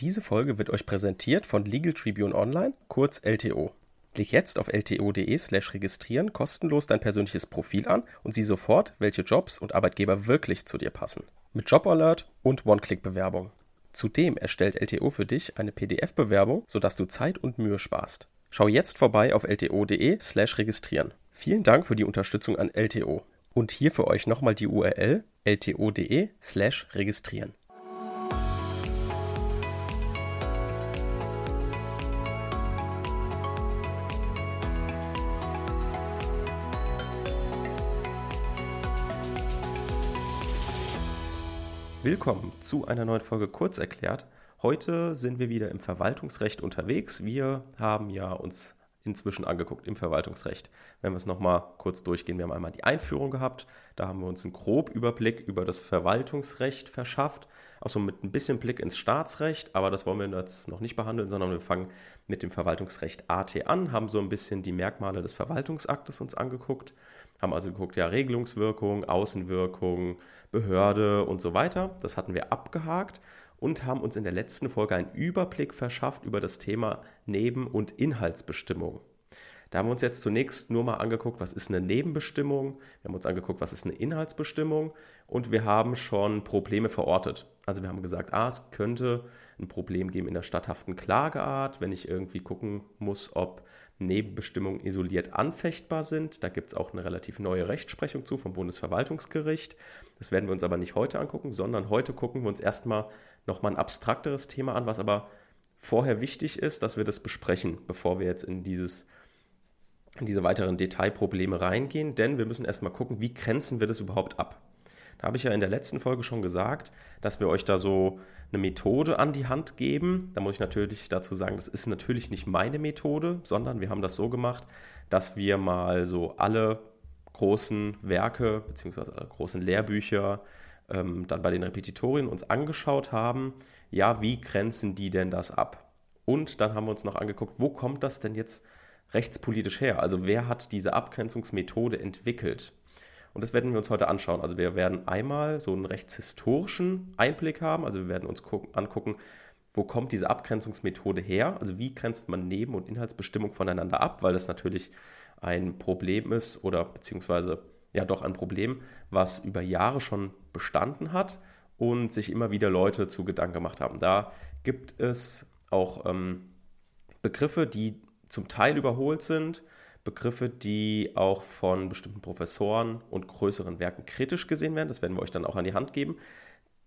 Diese Folge wird euch präsentiert von Legal Tribune Online, kurz LTO. Klick jetzt auf lto.de/slash registrieren kostenlos dein persönliches Profil an und sieh sofort, welche Jobs und Arbeitgeber wirklich zu dir passen. Mit Jobalert und One-Click-Bewerbung. Zudem erstellt LTO für dich eine PDF-Bewerbung, sodass du Zeit und Mühe sparst. Schau jetzt vorbei auf lto.de/slash registrieren. Vielen Dank für die Unterstützung an LTO. Und hier für euch nochmal die URL lto.de/slash registrieren. Willkommen zu einer neuen Folge Kurz erklärt. Heute sind wir wieder im Verwaltungsrecht unterwegs. Wir haben ja uns inzwischen angeguckt im Verwaltungsrecht. Wenn wir es nochmal kurz durchgehen, wir haben einmal die Einführung gehabt, da haben wir uns einen grob Überblick über das Verwaltungsrecht verschafft, auch so mit ein bisschen Blick ins Staatsrecht, aber das wollen wir jetzt noch nicht behandeln, sondern wir fangen mit dem Verwaltungsrecht AT an, haben so ein bisschen die Merkmale des Verwaltungsaktes uns angeguckt, haben also geguckt, ja, Regelungswirkung, Außenwirkung, Behörde und so weiter. Das hatten wir abgehakt und haben uns in der letzten Folge einen Überblick verschafft über das Thema Neben- und Inhaltsbestimmung. Da haben wir uns jetzt zunächst nur mal angeguckt, was ist eine Nebenbestimmung, wir haben uns angeguckt, was ist eine Inhaltsbestimmung und wir haben schon Probleme verortet. Also wir haben gesagt, ah, es könnte ein Problem geben in der statthaften Klageart, wenn ich irgendwie gucken muss, ob Nebenbestimmungen isoliert anfechtbar sind. Da gibt es auch eine relativ neue Rechtsprechung zu vom Bundesverwaltungsgericht. Das werden wir uns aber nicht heute angucken, sondern heute gucken wir uns erstmal nochmal ein abstrakteres Thema an, was aber vorher wichtig ist, dass wir das besprechen, bevor wir jetzt in dieses in diese weiteren Detailprobleme reingehen, denn wir müssen erstmal gucken, wie grenzen wir das überhaupt ab. Da habe ich ja in der letzten Folge schon gesagt, dass wir euch da so eine Methode an die Hand geben. Da muss ich natürlich dazu sagen, das ist natürlich nicht meine Methode, sondern wir haben das so gemacht, dass wir mal so alle großen Werke bzw. alle großen Lehrbücher ähm, dann bei den Repetitorien uns angeschaut haben, ja, wie grenzen die denn das ab? Und dann haben wir uns noch angeguckt, wo kommt das denn jetzt rechtspolitisch her? Also wer hat diese Abgrenzungsmethode entwickelt? Und das werden wir uns heute anschauen. Also wir werden einmal so einen rechtshistorischen Einblick haben. Also wir werden uns angucken, wo kommt diese Abgrenzungsmethode her? Also wie grenzt man Neben- und Inhaltsbestimmung voneinander ab? Weil das natürlich ein Problem ist oder beziehungsweise ja doch ein Problem, was über Jahre schon bestanden hat und sich immer wieder Leute zu Gedanken gemacht haben. Da gibt es auch ähm, Begriffe, die zum Teil überholt sind, Begriffe, die auch von bestimmten Professoren und größeren Werken kritisch gesehen werden. Das werden wir euch dann auch an die Hand geben.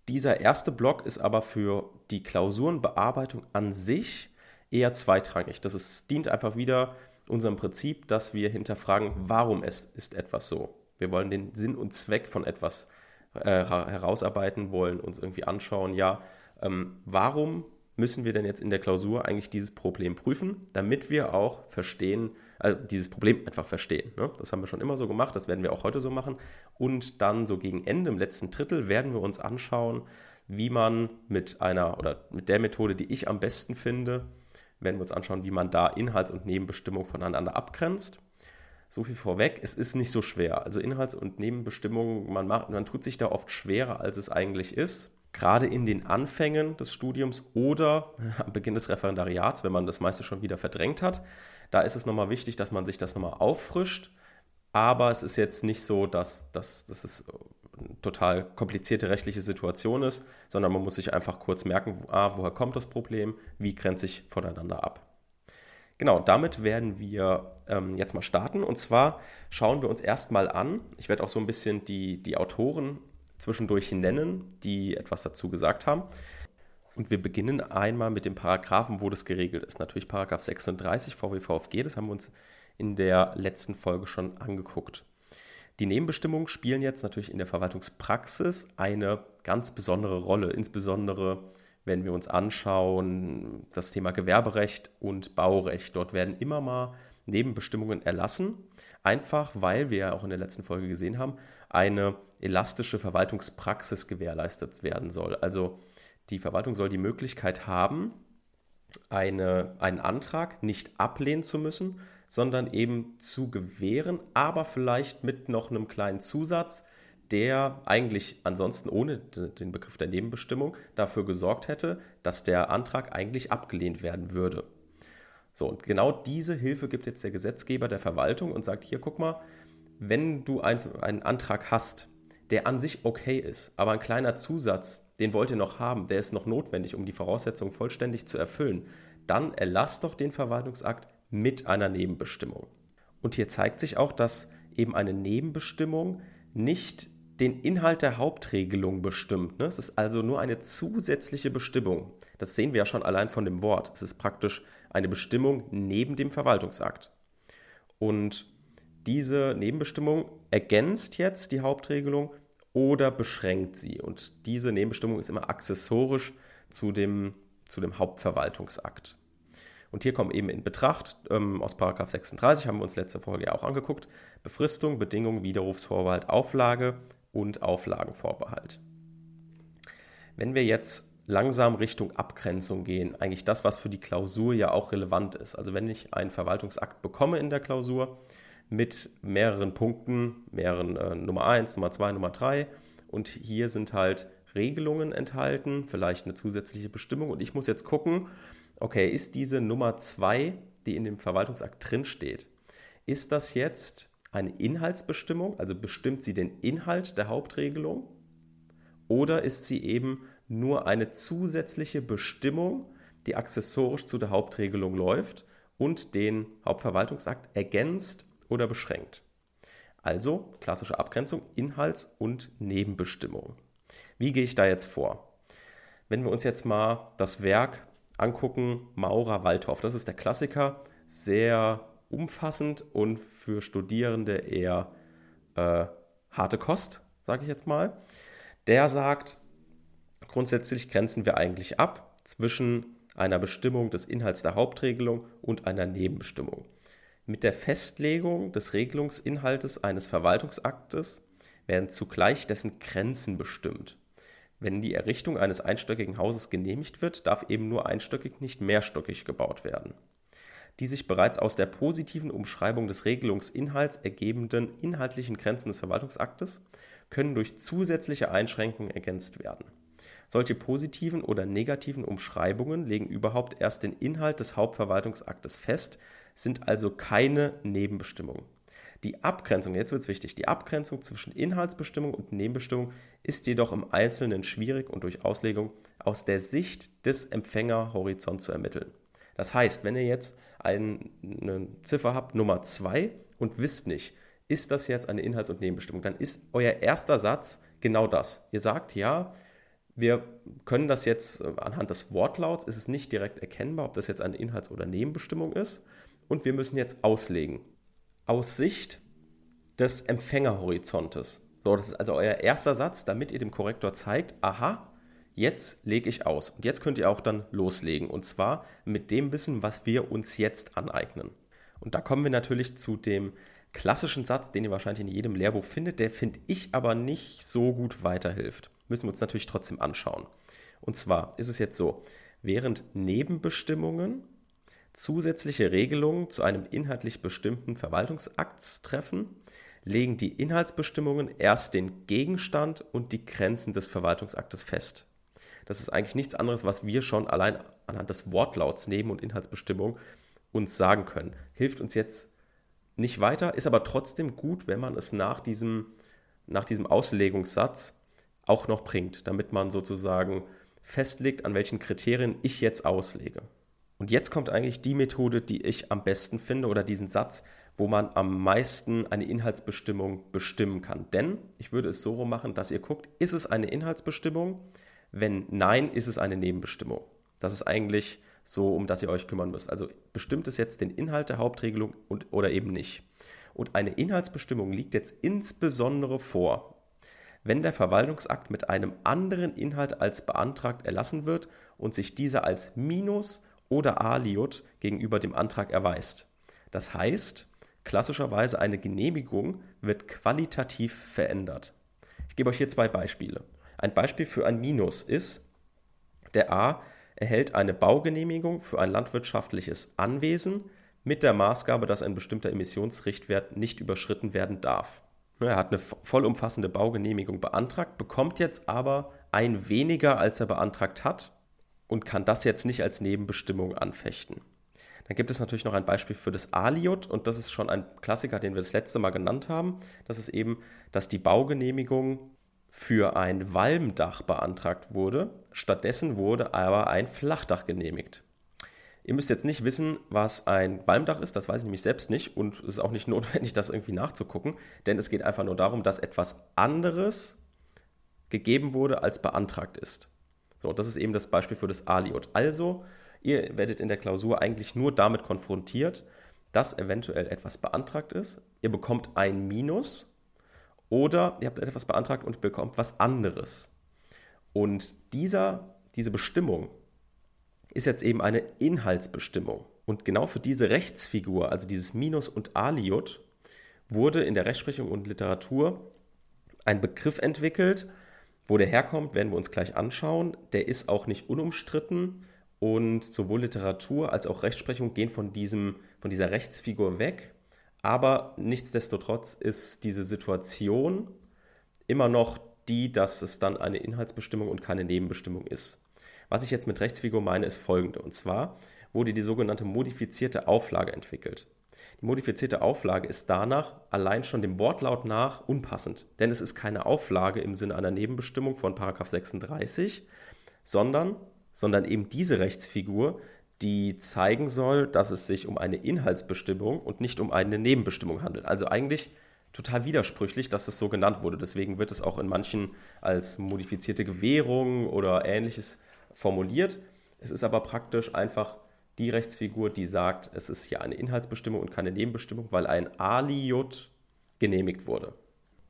Dieser erste Block ist aber für die Klausurenbearbeitung an sich eher zweitrangig. Das ist, dient einfach wieder unserem Prinzip, dass wir hinterfragen, warum es ist etwas so. Wir wollen den Sinn und Zweck von etwas äh, herausarbeiten, wollen uns irgendwie anschauen, ja, ähm, warum müssen wir denn jetzt in der Klausur eigentlich dieses Problem prüfen, damit wir auch verstehen, also dieses Problem einfach verstehen. Ne? Das haben wir schon immer so gemacht, das werden wir auch heute so machen. Und dann so gegen Ende, im letzten Drittel, werden wir uns anschauen, wie man mit einer oder mit der Methode, die ich am besten finde, werden wir uns anschauen, wie man da Inhalts- und Nebenbestimmung voneinander abgrenzt. So viel vorweg, es ist nicht so schwer. Also Inhalts- und Nebenbestimmungen, man, macht, man tut sich da oft schwerer, als es eigentlich ist gerade in den Anfängen des Studiums oder am Beginn des Referendariats, wenn man das meiste schon wieder verdrängt hat. Da ist es nochmal wichtig, dass man sich das nochmal auffrischt. Aber es ist jetzt nicht so, dass, dass, dass es eine total komplizierte rechtliche Situation ist, sondern man muss sich einfach kurz merken, ah, woher kommt das Problem, wie grenze ich voneinander ab. Genau, damit werden wir ähm, jetzt mal starten. Und zwar schauen wir uns erstmal an, ich werde auch so ein bisschen die, die Autoren zwischendurch nennen, die etwas dazu gesagt haben. Und wir beginnen einmal mit dem Paragraphen, wo das geregelt ist. Natürlich Paragraph 36 VWVFG, das haben wir uns in der letzten Folge schon angeguckt. Die Nebenbestimmungen spielen jetzt natürlich in der Verwaltungspraxis eine ganz besondere Rolle, insbesondere wenn wir uns anschauen, das Thema Gewerberecht und Baurecht. Dort werden immer mal Nebenbestimmungen erlassen, einfach weil wir ja auch in der letzten Folge gesehen haben, eine elastische Verwaltungspraxis gewährleistet werden soll. Also die Verwaltung soll die Möglichkeit haben, eine, einen Antrag nicht ablehnen zu müssen, sondern eben zu gewähren, aber vielleicht mit noch einem kleinen Zusatz, der eigentlich ansonsten ohne den Begriff der Nebenbestimmung dafür gesorgt hätte, dass der Antrag eigentlich abgelehnt werden würde. So, und genau diese Hilfe gibt jetzt der Gesetzgeber der Verwaltung und sagt, hier, guck mal, wenn du ein, einen Antrag hast, der an sich okay ist, aber ein kleiner Zusatz, den wollt ihr noch haben, der ist noch notwendig, um die Voraussetzungen vollständig zu erfüllen, dann erlass doch den Verwaltungsakt mit einer Nebenbestimmung. Und hier zeigt sich auch, dass eben eine Nebenbestimmung nicht den Inhalt der Hauptregelung bestimmt. Ne? Es ist also nur eine zusätzliche Bestimmung. Das sehen wir ja schon allein von dem Wort. Es ist praktisch eine Bestimmung neben dem Verwaltungsakt. Und diese Nebenbestimmung ergänzt jetzt die Hauptregelung oder beschränkt sie. Und diese Nebenbestimmung ist immer accessorisch zu dem, zu dem Hauptverwaltungsakt. Und hier kommen eben in Betracht, ähm, aus 36 haben wir uns letzte Folge ja auch angeguckt, Befristung, Bedingung, Widerrufsvorbehalt, Auflage und Auflagenvorbehalt. Wenn wir jetzt langsam Richtung Abgrenzung gehen, eigentlich das, was für die Klausur ja auch relevant ist. Also wenn ich einen Verwaltungsakt bekomme in der Klausur mit mehreren Punkten, mehreren äh, Nummer 1, Nummer 2, Nummer 3 und hier sind halt Regelungen enthalten, vielleicht eine zusätzliche Bestimmung und ich muss jetzt gucken, okay, ist diese Nummer 2, die in dem Verwaltungsakt drinsteht, ist das jetzt eine Inhaltsbestimmung, also bestimmt sie den Inhalt der Hauptregelung, oder ist sie eben nur eine zusätzliche Bestimmung, die accessorisch zu der Hauptregelung läuft und den Hauptverwaltungsakt ergänzt oder beschränkt. Also klassische Abgrenzung, Inhalts- und Nebenbestimmung. Wie gehe ich da jetzt vor? Wenn wir uns jetzt mal das Werk angucken, Maurer Waldhoff, das ist der Klassiker, sehr umfassend und für Studierende eher äh, harte Kost, sage ich jetzt mal. Der sagt, grundsätzlich grenzen wir eigentlich ab zwischen einer Bestimmung des Inhalts der Hauptregelung und einer Nebenbestimmung. Mit der Festlegung des Regelungsinhaltes eines Verwaltungsaktes werden zugleich dessen Grenzen bestimmt. Wenn die Errichtung eines einstöckigen Hauses genehmigt wird, darf eben nur einstöckig, nicht mehrstöckig gebaut werden. Die sich bereits aus der positiven Umschreibung des Regelungsinhalts ergebenden inhaltlichen Grenzen des Verwaltungsaktes können durch zusätzliche Einschränkungen ergänzt werden. Solche positiven oder negativen Umschreibungen legen überhaupt erst den Inhalt des Hauptverwaltungsaktes fest, sind also keine Nebenbestimmungen. Die Abgrenzung, jetzt wird es wichtig, die Abgrenzung zwischen Inhaltsbestimmung und Nebenbestimmung ist jedoch im Einzelnen schwierig und durch Auslegung aus der Sicht des Empfängerhorizonts zu ermitteln. Das heißt, wenn ihr jetzt eine Ziffer habt, Nummer 2, und wisst nicht, ist das jetzt eine Inhalts- und Nebenbestimmung, dann ist euer erster Satz genau das. Ihr sagt, ja, wir können das jetzt äh, anhand des Wortlauts, ist es nicht direkt erkennbar, ob das jetzt eine Inhalts- oder Nebenbestimmung ist. Und wir müssen jetzt auslegen. Aus Sicht des Empfängerhorizontes. So, das ist also euer erster Satz, damit ihr dem Korrektor zeigt, aha, jetzt lege ich aus. Und jetzt könnt ihr auch dann loslegen. Und zwar mit dem Wissen, was wir uns jetzt aneignen. Und da kommen wir natürlich zu dem klassischen Satz, den ihr wahrscheinlich in jedem Lehrbuch findet, der finde ich aber nicht so gut weiterhilft. Müssen wir uns natürlich trotzdem anschauen. Und zwar ist es jetzt so, während Nebenbestimmungen zusätzliche Regelungen zu einem inhaltlich bestimmten Verwaltungsakt treffen, legen die Inhaltsbestimmungen erst den Gegenstand und die Grenzen des Verwaltungsaktes fest. Das ist eigentlich nichts anderes, was wir schon allein anhand des Wortlauts Neben- und Inhaltsbestimmung uns sagen können. Hilft uns jetzt nicht weiter, ist aber trotzdem gut, wenn man es nach diesem, nach diesem Auslegungssatz auch noch bringt, damit man sozusagen festlegt, an welchen Kriterien ich jetzt auslege. Und jetzt kommt eigentlich die Methode, die ich am besten finde oder diesen Satz, wo man am meisten eine Inhaltsbestimmung bestimmen kann. Denn ich würde es so machen, dass ihr guckt, ist es eine Inhaltsbestimmung? Wenn nein, ist es eine Nebenbestimmung. Das ist eigentlich so, um das ihr euch kümmern müsst. Also bestimmt es jetzt den Inhalt der Hauptregelung und, oder eben nicht. Und eine Inhaltsbestimmung liegt jetzt insbesondere vor, wenn der Verwaltungsakt mit einem anderen Inhalt als beantragt erlassen wird und sich dieser als Minus oder Aliot gegenüber dem Antrag erweist. Das heißt, klassischerweise eine Genehmigung wird qualitativ verändert. Ich gebe euch hier zwei Beispiele. Ein Beispiel für ein Minus ist, der A erhält eine Baugenehmigung für ein landwirtschaftliches Anwesen mit der Maßgabe, dass ein bestimmter Emissionsrichtwert nicht überschritten werden darf. Er hat eine vollumfassende Baugenehmigung beantragt, bekommt jetzt aber ein weniger, als er beantragt hat und kann das jetzt nicht als Nebenbestimmung anfechten. Dann gibt es natürlich noch ein Beispiel für das Aliot und das ist schon ein Klassiker, den wir das letzte Mal genannt haben. Das ist eben, dass die Baugenehmigung für ein Walmdach beantragt wurde. Stattdessen wurde aber ein Flachdach genehmigt. Ihr müsst jetzt nicht wissen, was ein Walmdach ist, das weiß ich nämlich selbst nicht und es ist auch nicht notwendig, das irgendwie nachzugucken, denn es geht einfach nur darum, dass etwas anderes gegeben wurde, als beantragt ist. So, das ist eben das Beispiel für das Aliot. Also, ihr werdet in der Klausur eigentlich nur damit konfrontiert, dass eventuell etwas beantragt ist. Ihr bekommt ein Minus oder ihr habt etwas beantragt und bekommt was anderes. Und dieser, diese Bestimmung ist jetzt eben eine Inhaltsbestimmung. Und genau für diese Rechtsfigur, also dieses Minus und Aliot, wurde in der Rechtsprechung und Literatur ein Begriff entwickelt. Wo der herkommt, werden wir uns gleich anschauen. Der ist auch nicht unumstritten und sowohl Literatur als auch Rechtsprechung gehen von, diesem, von dieser Rechtsfigur weg. Aber nichtsdestotrotz ist diese Situation immer noch die, dass es dann eine Inhaltsbestimmung und keine Nebenbestimmung ist. Was ich jetzt mit Rechtsfigur meine, ist folgende. Und zwar wurde die sogenannte modifizierte Auflage entwickelt. Die modifizierte Auflage ist danach allein schon dem Wortlaut nach unpassend, denn es ist keine Auflage im Sinne einer Nebenbestimmung von 36, sondern, sondern eben diese Rechtsfigur, die zeigen soll, dass es sich um eine Inhaltsbestimmung und nicht um eine Nebenbestimmung handelt. Also eigentlich total widersprüchlich, dass es so genannt wurde. Deswegen wird es auch in manchen als modifizierte Gewährung oder ähnliches formuliert. Es ist aber praktisch einfach die Rechtsfigur, die sagt, es ist hier eine Inhaltsbestimmung und keine Nebenbestimmung, weil ein Aliot genehmigt wurde.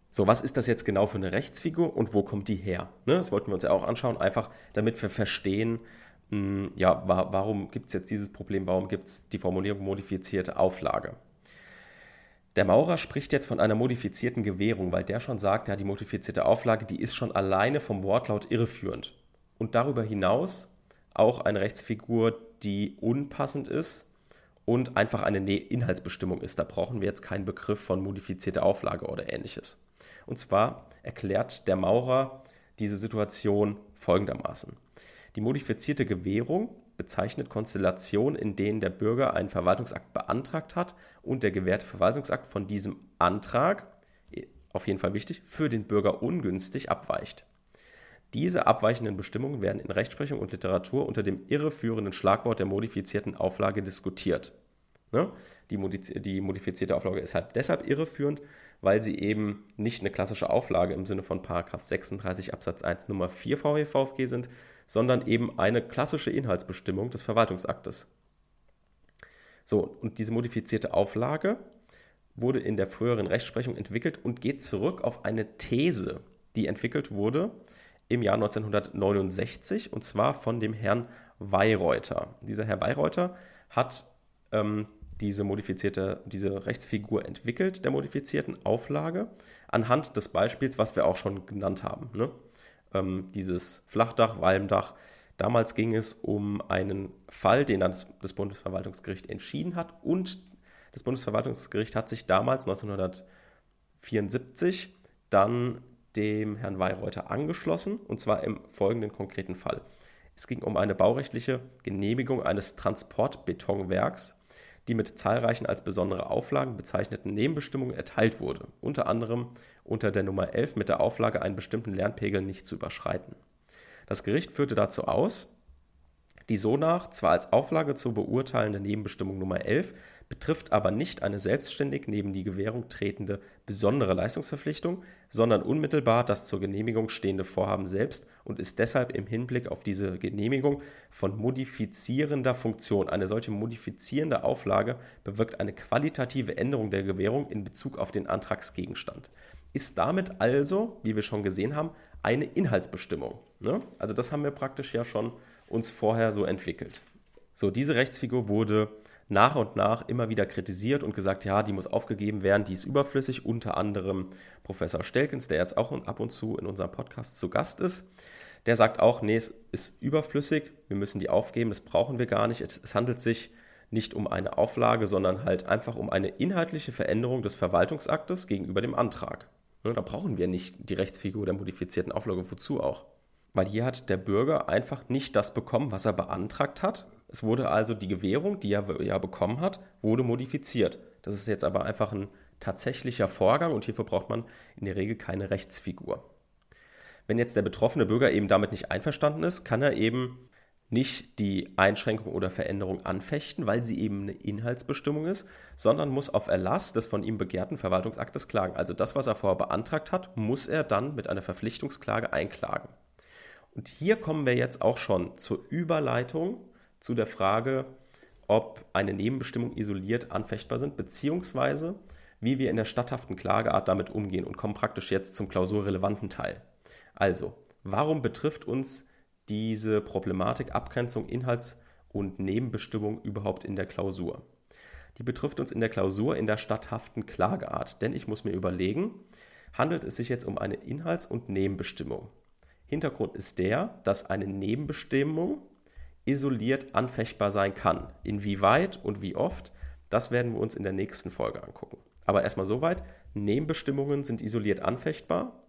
So, was ist das jetzt genau für eine Rechtsfigur und wo kommt die her? Ne, das wollten wir uns ja auch anschauen, einfach damit wir verstehen, mh, hm, ja, wa warum gibt es jetzt dieses Problem, warum gibt es die Formulierung modifizierte Auflage. Der Maurer spricht jetzt von einer modifizierten Gewährung, weil der schon sagt, ja, die modifizierte Auflage, die ist schon alleine vom Wortlaut irreführend und darüber hinaus auch eine Rechtsfigur, die unpassend ist und einfach eine ne-, Inhaltsbestimmung ist. Da brauchen wir jetzt keinen Begriff von modifizierte Auflage oder ähnliches. Und zwar erklärt der Maurer diese Situation folgendermaßen. Die modifizierte Gewährung bezeichnet Konstellationen, in denen der Bürger einen Verwaltungsakt beantragt hat und der gewährte Verwaltungsakt von diesem Antrag, auf jeden Fall wichtig, für den Bürger ungünstig abweicht. Diese abweichenden Bestimmungen werden in Rechtsprechung und Literatur unter dem irreführenden Schlagwort der modifizierten Auflage diskutiert. Ne? Die, die, modifizierte Auflage ist halt deshalb irreführend, weil sie eben nicht eine klassische Auflage im Sinne von 36 Absatz 1 Nummer 4 VWVFG sind, sondern eben eine klassische Inhaltsbestimmung des Verwaltungsaktes. So, und diese modifizierte Auflage wurde in der früheren Rechtsprechung entwickelt und geht zurück auf eine These, die entwickelt wurde im Jahr 1969 und zwar von dem Herrn Weyreuter. Dieser Herr Weyreuter hat ähm, diese modifizierte, diese Rechtsfigur entwickelt, der modifizierten Auflage, anhand des Beispiels, was wir auch schon genannt haben. Ne? Ähm, dieses Flachdach, Walmdach. Damals ging es um einen Fall, den dann das, Bundesverwaltungsgericht entschieden hat und das Bundesverwaltungsgericht hat sich damals 1974 dann dem Herrn Weyreuter angeschlossen, und zwar im folgenden konkreten Fall. Es ging um eine baurechtliche Genehmigung eines Transportbetonwerks, die mit zahlreichen als besondere Auflagen bezeichneten Nebenbestimmungen erteilt wurde, unter anderem unter der Nummer 11 mit der Auflage, einen bestimmten Lernpegel nicht zu überschreiten. Das Gericht führte dazu aus, die sonach zwar als Auflage zu beurteilende Nebenbestimmung Nummer 11 betrifft aber nicht eine selbstständig neben die Gewährung tretende besondere Leistungsverpflichtung, sondern unmittelbar das zur Genehmigung stehende Vorhaben selbst und ist deshalb im Hinblick auf diese Genehmigung von modifizierender Funktion. Eine solche modifizierende Auflage bewirkt eine qualitative Änderung der Gewährung in Bezug auf den Antragsgegenstand. Ist damit also, wie wir schon gesehen haben, eine Inhaltsbestimmung. Ne? Also das haben wir praktisch ja schon uns vorher so entwickelt. So, diese Rechtsfigur wurde nach und nach immer wieder kritisiert und gesagt, ja, die muss aufgegeben werden, die ist überflüssig. Unter anderem Professor Stelkens, der jetzt auch ab und zu in unserem Podcast zu Gast ist. Der sagt auch, nee, es ist überflüssig, wir müssen die aufgeben, das brauchen wir gar nicht. Es handelt sich nicht um eine Auflage, sondern halt einfach um eine inhaltliche Veränderung des Verwaltungsaktes gegenüber dem Antrag. Da brauchen wir nicht die Rechtsfigur der modifizierten Auflage, wozu auch? Weil hier hat der Bürger einfach nicht das bekommen, was er beantragt hat. Es wurde also die Gewährung, die er ja bekommen hat, wurde modifiziert. Das ist jetzt aber einfach ein tatsächlicher Vorgang und hierfür braucht man in der Regel keine Rechtsfigur. Wenn jetzt der betroffene Bürger eben damit nicht einverstanden ist, kann er eben nicht die Einschränkung oder Veränderung anfechten, weil sie eben eine Inhaltsbestimmung ist, sondern muss auf Erlass des von ihm begehrten Verwaltungsaktes klagen. Also das, was er vorher beantragt hat, muss er dann mit einer Verpflichtungsklage einklagen. Und hier kommen wir jetzt auch schon zur Überleitung zu der Frage, ob eine Nebenbestimmung isoliert anfechtbar sind, beziehungsweise wie wir in der statthaften Klageart damit umgehen und kommen praktisch jetzt zum klausurrelevanten Teil. Also, warum betrifft uns diese Problematik Abgrenzung Inhalts- und Nebenbestimmung überhaupt in der Klausur? Die betrifft uns in der Klausur in der statthaften Klageart, denn ich muss mir überlegen, handelt es sich jetzt um eine Inhalts- und Nebenbestimmung? Hintergrund ist der, dass eine Nebenbestimmung isoliert anfechtbar sein kann. Inwieweit und wie oft, das werden wir uns in der nächsten Folge angucken. Aber erstmal soweit, Nebenbestimmungen sind isoliert anfechtbar,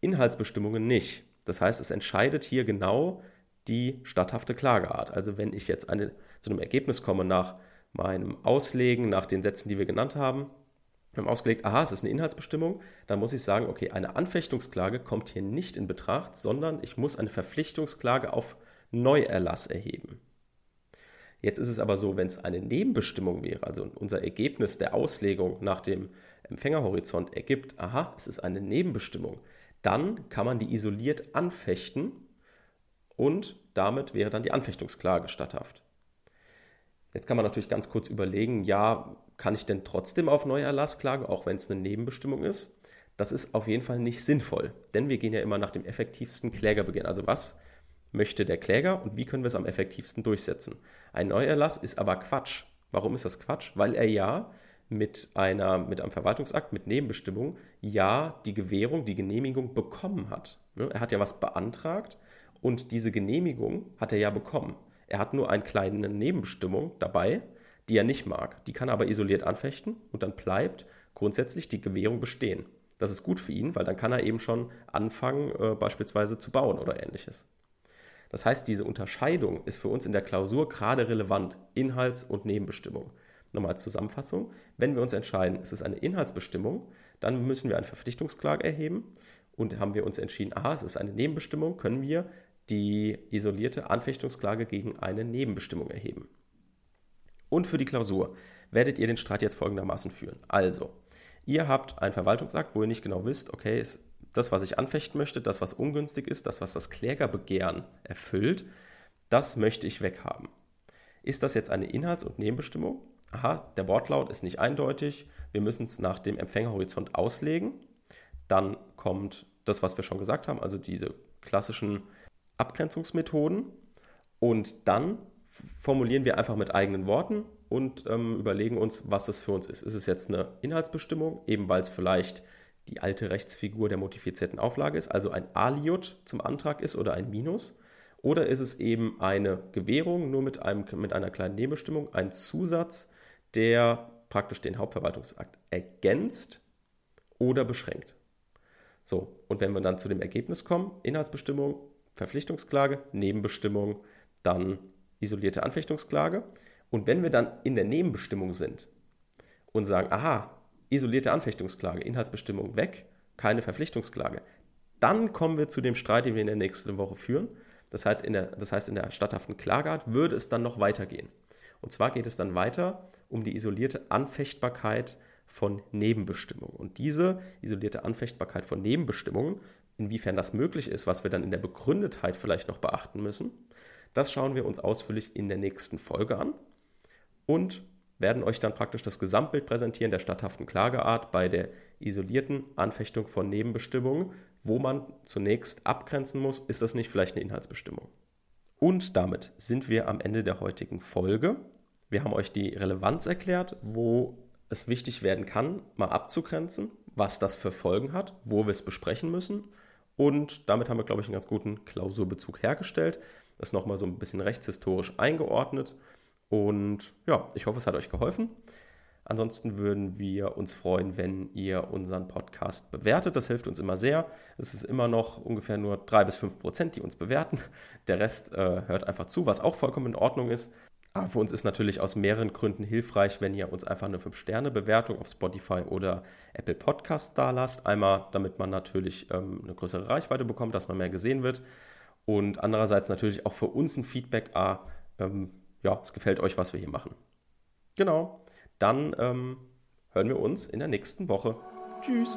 Inhaltsbestimmungen nicht. Das heißt, es entscheidet hier genau die statthafte Klageart. Also wenn ich jetzt eine, zu einem Ergebnis komme nach meinem Auslegen, nach den Sätzen, die wir genannt haben, wir haben ausgelegt, aha, es ist eine Inhaltsbestimmung, dann muss ich sagen, okay, eine Anfechtungsklage kommt hier nicht in Betracht, sondern ich muss eine Verpflichtungsklage auf Neuerlass erheben. Jetzt ist es aber so, wenn es eine Nebenbestimmung wäre, also unser Ergebnis der Auslegung nach dem Empfängerhorizont ergibt, aha, es ist eine Nebenbestimmung, dann kann man die isoliert anfechten und damit wäre dann die Anfechtungsklage statthaft. Jetzt kann man natürlich ganz kurz überlegen, ja, kann ich denn trotzdem auf Neuerlass klagen, auch wenn es eine Nebenbestimmung ist? Das ist auf jeden Fall nicht sinnvoll, denn wir gehen ja immer nach dem effektivsten Klägerbeginn. Also was möchte der Kläger und wie können wir es am effektivsten durchsetzen? Ein Neuerlass ist aber Quatsch. Warum ist das Quatsch? Weil er ja mit, einer, mit einem Verwaltungsakt, mit Nebenbestimmung, ja die Gewährung, die Genehmigung bekommen hat. Ne? Er hat ja was beantragt und diese Genehmigung hat er ja bekommen. Er hat nur eine kleine Nebenbestimmung dabei, die er nicht mag. Die kann er aber isoliert anfechten und dann bleibt grundsätzlich die Gewährung bestehen. Das ist gut für ihn, weil dann kann er eben schon anfangen, äh, beispielsweise zu bauen oder ähnliches. Das heißt, diese Unterscheidung ist für uns in der Klausur gerade relevant, Inhalts- und Nebenbestimmung. Nochmal als Zusammenfassung, wenn wir uns entscheiden, es ist eine Inhaltsbestimmung, dann müssen wir eine Verpflichtungsklage erheben und haben wir uns entschieden, aha, es ist eine Nebenbestimmung, können wir die isolierte Anfechtungsklage gegen eine Nebenbestimmung erheben. Und für die Klausur werdet ihr den Streit jetzt folgendermaßen führen. Also, ihr habt einen Verwaltungsakt, wo ihr nicht genau wisst, okay, ist das, was ich anfechten möchte, das, was ungünstig ist, das, was das Klägerbegehren erfüllt, das möchte ich weghaben. Ist das jetzt eine Inhalts- und Nebenbestimmung? Aha, der Wortlaut ist nicht eindeutig, wir müssen es nach dem Empfängerhorizont auslegen. Dann kommt das, was wir schon gesagt haben, also diese klassischen Abgrenzungsmethoden. Und dann formulieren wir einfach mit eigenen Worten und ähm, überlegen uns, was das für uns ist. Ist es jetzt eine Inhaltsbestimmung, eben weil es vielleicht die alte Rechtsfigur der modifizierten Auflage ist, also ein Aliot zum Antrag ist oder ein Minus? Oder ist es eben eine Gewährung nur mit, einem, mit einer kleinen Nebenbestimmung, ein Zusatz, der praktisch den Hauptverwaltungsakt ergänzt oder beschränkt? So, und wenn wir dann zu dem Ergebnis kommen, Inhaltsbestimmung, Verpflichtungsklage, Nebenbestimmung, dann isolierte Anfechtungsklage. Und wenn wir dann in der Nebenbestimmung sind und sagen, aha, isolierte Anfechtungsklage, Inhaltsbestimmung weg, keine Verpflichtungsklage, dann kommen wir zu dem Streit, den wir in der nächsten Woche führen. Das heißt, in der, das heißt, in der statthaften Klageart würde es dann noch weitergehen. Und zwar geht es dann weiter um die isolierte Anfechtbarkeit von Nebenbestimmungen. Und diese isolierte Anfechtbarkeit von Nebenbestimmungen, inwiefern das möglich ist, was wir dann in der Begründetheit vielleicht noch beachten müssen, das schauen wir uns ausführlich in der nächsten Folge an und werden euch dann praktisch das Gesamtbild präsentieren der statthaften Klageart bei der isolierten Anfechtung von Nebenbestimmungen, wo man zunächst abgrenzen muss, ist das nicht vielleicht eine Inhaltsbestimmung. Und damit sind wir am Ende der heutigen Folge. Wir haben euch die Relevanz erklärt, wo es wichtig werden kann, mal abzugrenzen, was das für Folgen hat, wo wir es besprechen müssen. Und damit haben wir, glaube ich, einen ganz guten Klausurbezug hergestellt. Das nochmal so ein bisschen rechtshistorisch eingeordnet. Und ja, ich hoffe, es hat euch geholfen. Ansonsten würden wir uns freuen, wenn ihr unseren Podcast bewertet. Das hilft uns immer sehr. Es ist immer noch ungefähr nur drei bis fünf Prozent, die uns bewerten. Der Rest äh, hört einfach zu, was auch vollkommen in Ordnung ist. Aber für uns ist natürlich aus mehreren Gründen hilfreich, wenn ihr uns einfach eine 5-Sterne-Bewertung auf Spotify oder Apple Podcast da lasst. Einmal, damit man natürlich ähm, eine größere Reichweite bekommt, dass man mehr gesehen wird. Und andererseits natürlich auch für uns ein Feedback, ah, ähm, ja, es gefällt euch, was wir hier machen. Genau, dann ähm, hören wir uns in der nächsten Woche. Tschüss.